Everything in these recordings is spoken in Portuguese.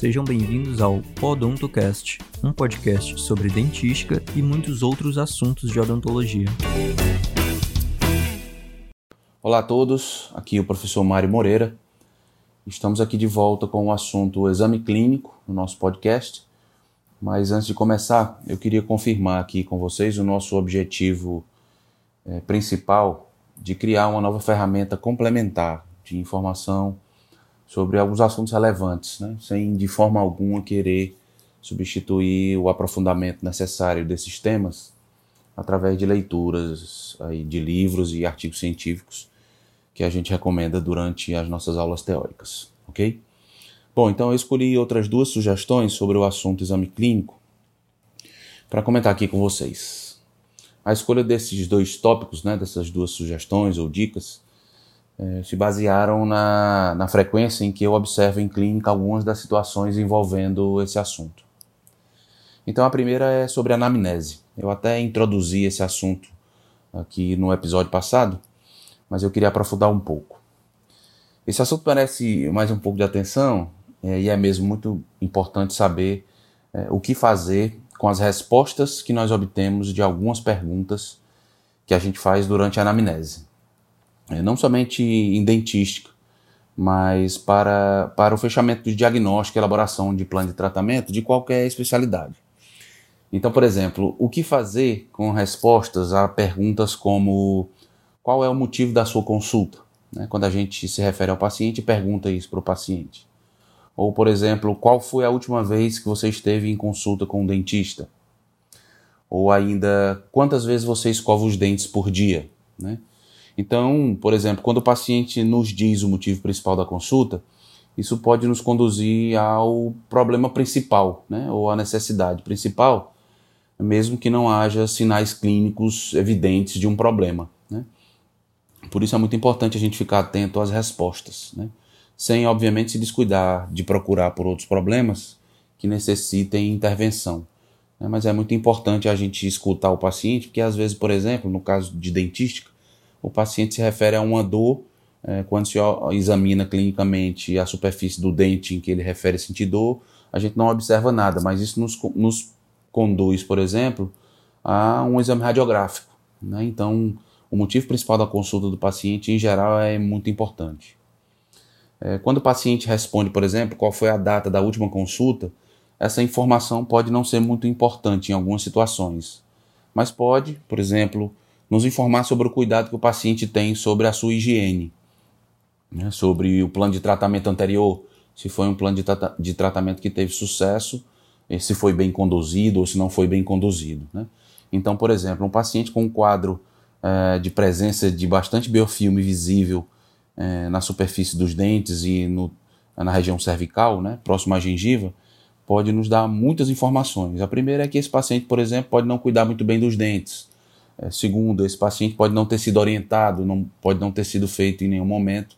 Sejam bem-vindos ao Odontocast, um podcast sobre dentística e muitos outros assuntos de odontologia. Olá a todos, aqui é o professor Mário Moreira. Estamos aqui de volta com o assunto exame clínico no nosso podcast. Mas antes de começar, eu queria confirmar aqui com vocês o nosso objetivo é, principal de criar uma nova ferramenta complementar de informação sobre alguns assuntos relevantes, né? sem de forma alguma querer substituir o aprofundamento necessário desses temas através de leituras aí, de livros e artigos científicos que a gente recomenda durante as nossas aulas teóricas, ok? Bom, então eu escolhi outras duas sugestões sobre o assunto exame clínico para comentar aqui com vocês. A escolha desses dois tópicos, né, dessas duas sugestões ou dicas, é, se basearam na, na frequência em que eu observo em clínica algumas das situações envolvendo esse assunto. Então a primeira é sobre anamnese. Eu até introduzi esse assunto aqui no episódio passado, mas eu queria aprofundar um pouco. Esse assunto merece mais um pouco de atenção é, e é mesmo muito importante saber é, o que fazer com as respostas que nós obtemos de algumas perguntas que a gente faz durante a anamnese não somente em dentística, mas para, para o fechamento de diagnóstico e elaboração de plano de tratamento de qualquer especialidade. Então, por exemplo, o que fazer com respostas a perguntas como qual é o motivo da sua consulta? Né? Quando a gente se refere ao paciente, pergunta isso para o paciente. Ou, por exemplo, qual foi a última vez que você esteve em consulta com um dentista? Ou ainda, quantas vezes você escova os dentes por dia? Né? Então, por exemplo, quando o paciente nos diz o motivo principal da consulta, isso pode nos conduzir ao problema principal, né, ou à necessidade principal, mesmo que não haja sinais clínicos evidentes de um problema. Né. Por isso é muito importante a gente ficar atento às respostas, né, sem, obviamente, se descuidar de procurar por outros problemas que necessitem intervenção. Né. Mas é muito importante a gente escutar o paciente, porque às vezes, por exemplo, no caso de dentística, o paciente se refere a uma dor é, quando se examina clinicamente a superfície do dente em que ele refere sentir dor, a gente não observa nada, mas isso nos, nos conduz, por exemplo, a um exame radiográfico. Né? Então, o motivo principal da consulta do paciente, em geral, é muito importante. É, quando o paciente responde, por exemplo, qual foi a data da última consulta, essa informação pode não ser muito importante em algumas situações, mas pode, por exemplo, nos informar sobre o cuidado que o paciente tem sobre a sua higiene, né, sobre o plano de tratamento anterior, se foi um plano de, tra de tratamento que teve sucesso, se foi bem conduzido ou se não foi bem conduzido. Né? Então, por exemplo, um paciente com um quadro é, de presença de bastante biofilme visível é, na superfície dos dentes e no, na região cervical, né, próximo à gengiva, pode nos dar muitas informações. A primeira é que esse paciente, por exemplo, pode não cuidar muito bem dos dentes é, segundo, esse paciente pode não ter sido orientado, não, pode não ter sido feito em nenhum momento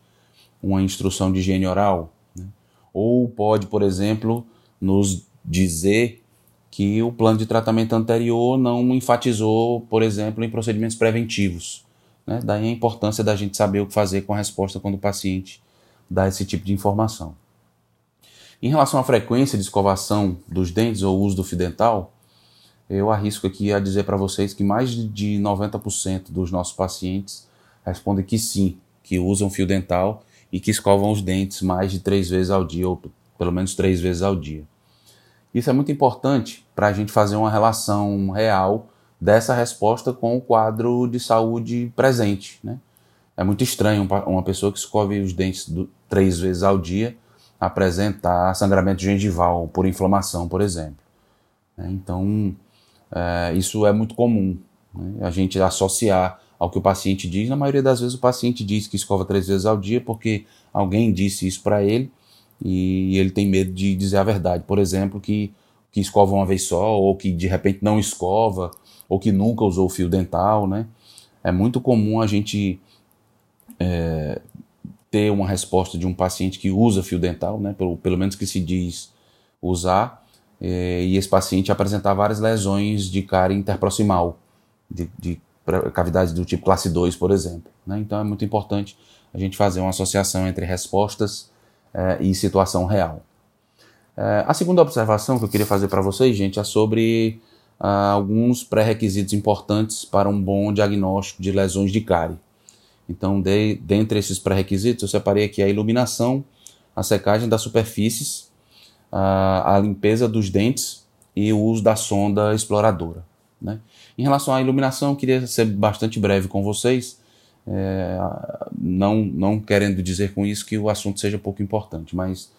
uma instrução de higiene oral. Né? Ou pode, por exemplo, nos dizer que o plano de tratamento anterior não enfatizou, por exemplo, em procedimentos preventivos. Né? Daí a importância da gente saber o que fazer com a resposta quando o paciente dá esse tipo de informação. Em relação à frequência de escovação dos dentes ou uso do fio dental, eu arrisco aqui a dizer para vocês que mais de 90% dos nossos pacientes respondem que sim, que usam fio dental e que escovam os dentes mais de três vezes ao dia, ou pelo menos três vezes ao dia. Isso é muito importante para a gente fazer uma relação real dessa resposta com o quadro de saúde presente. Né? É muito estranho uma pessoa que escove os dentes do, três vezes ao dia apresentar sangramento gengival por inflamação, por exemplo. Né? Então, é, isso é muito comum, né? a gente associar ao que o paciente diz. Na maioria das vezes, o paciente diz que escova três vezes ao dia porque alguém disse isso para ele e ele tem medo de dizer a verdade. Por exemplo, que, que escova uma vez só, ou que de repente não escova, ou que nunca usou fio dental. Né? É muito comum a gente é, ter uma resposta de um paciente que usa fio dental, né? pelo, pelo menos que se diz usar, e esse paciente apresentar várias lesões de cárie interproximal, de, de cavidades do tipo classe 2, por exemplo. Né? Então é muito importante a gente fazer uma associação entre respostas é, e situação real. É, a segunda observação que eu queria fazer para vocês, gente, é sobre ah, alguns pré-requisitos importantes para um bom diagnóstico de lesões de cárie. Então, de, dentre esses pré-requisitos, eu separei aqui a iluminação, a secagem das superfícies, a, limpeza dos dentes e o uso da sonda exploradora. Né? Em relação à iluminação, queria ser bastante breve com vocês, é, não, não querendo dizer com isso que o assunto seja pouco importante, mas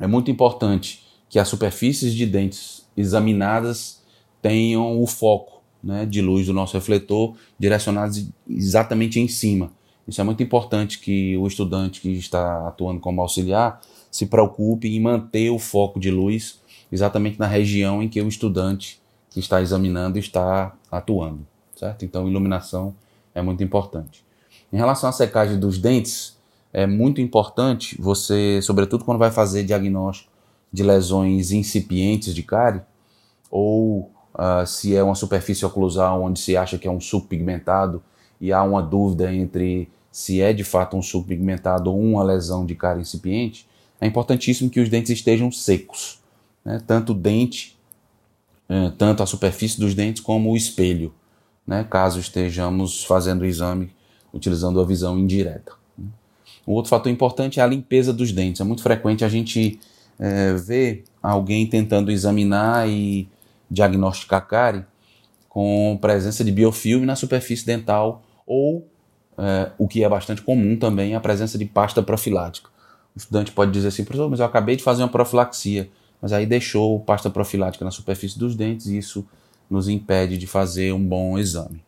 é muito importante que as superfícies de dentes examinadas tenham o foco né, de luz do nosso refletor direcionados exatamente em cima. Isso é muito importante que o estudante que está atuando como auxiliar se preocupe em manter o foco de luz exatamente na região em que o estudante que está examinando está atuando, certo? Então, iluminação é muito importante. Em relação à secagem dos dentes, é muito importante você, sobretudo quando vai fazer diagnóstico de lesões incipientes de cárie, ou uh, se é uma superfície oclusal onde se acha que é um subpigmentado e há uma dúvida entre se é de fato um subpigmentado ou uma lesão de cárie incipiente, é importantíssimo que os dentes estejam secos, né? tanto o dente, eh, tanto a superfície dos dentes como o espelho, né? caso estejamos fazendo o exame utilizando a visão indireta. Um outro fator importante é a limpeza dos dentes. É muito frequente a gente é, ver alguém tentando examinar e diagnosticar cárie com presença de biofilme na superfície dental ou, é, o que é bastante comum também, a presença de pasta profilática. O estudante pode dizer assim, professor, mas eu acabei de fazer uma profilaxia, mas aí deixou pasta profilática na superfície dos dentes e isso nos impede de fazer um bom exame.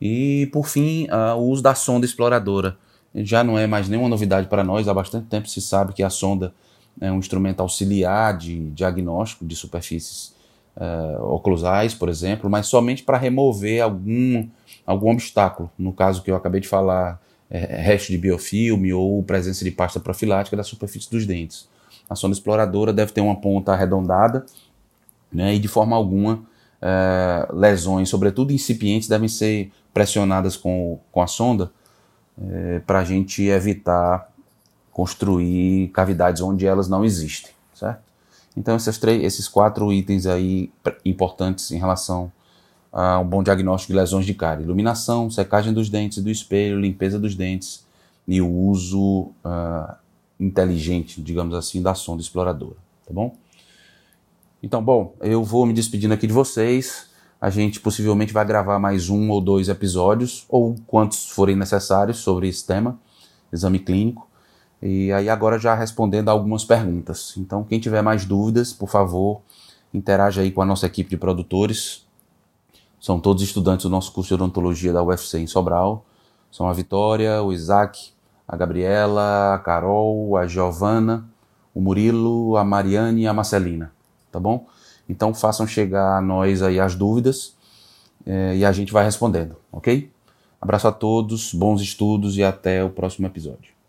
E, por fim, o uso da sonda exploradora. Já não é mais nenhuma novidade para nós, há bastante tempo se sabe que a sonda é um instrumento auxiliar de diagnóstico de superfícies uh, oclusais, por exemplo, mas somente para remover algum, algum obstáculo. No caso que eu acabei de falar, é, resto de biofilme ou presença de pasta profilática da superfície dos dentes. A sonda exploradora deve ter uma ponta arredondada né, e de forma alguma é, lesões, sobretudo incipientes, devem ser pressionadas com, com a sonda é, para a gente evitar construir cavidades onde elas não existem, certo? Então esses, três, esses quatro itens aí importantes em relação a um bom diagnóstico de lesões de cárie: iluminação, secagem dos dentes do espelho, limpeza dos dentes e o uso uh, inteligente, digamos assim, da sonda exploradora, tá bom? Então, bom, eu vou me despedindo aqui de vocês. A gente possivelmente vai gravar mais um ou dois episódios, ou quantos forem necessários, sobre esse tema, exame clínico. E aí, agora já respondendo algumas perguntas. Então, quem tiver mais dúvidas, por favor, interaja aí com a nossa equipe de produtores. São todos estudantes do nosso curso de odontologia da UFC em Sobral. São a Vitória, o Isaac, a Gabriela, a Carol, a Giovana, o Murilo, a Mariane e a Marcelina tá bom? Então façam chegar a nós aí as dúvidas é, e a gente vai respondendo, ok? Abraço a todos, bons estudos e até o próximo episódio.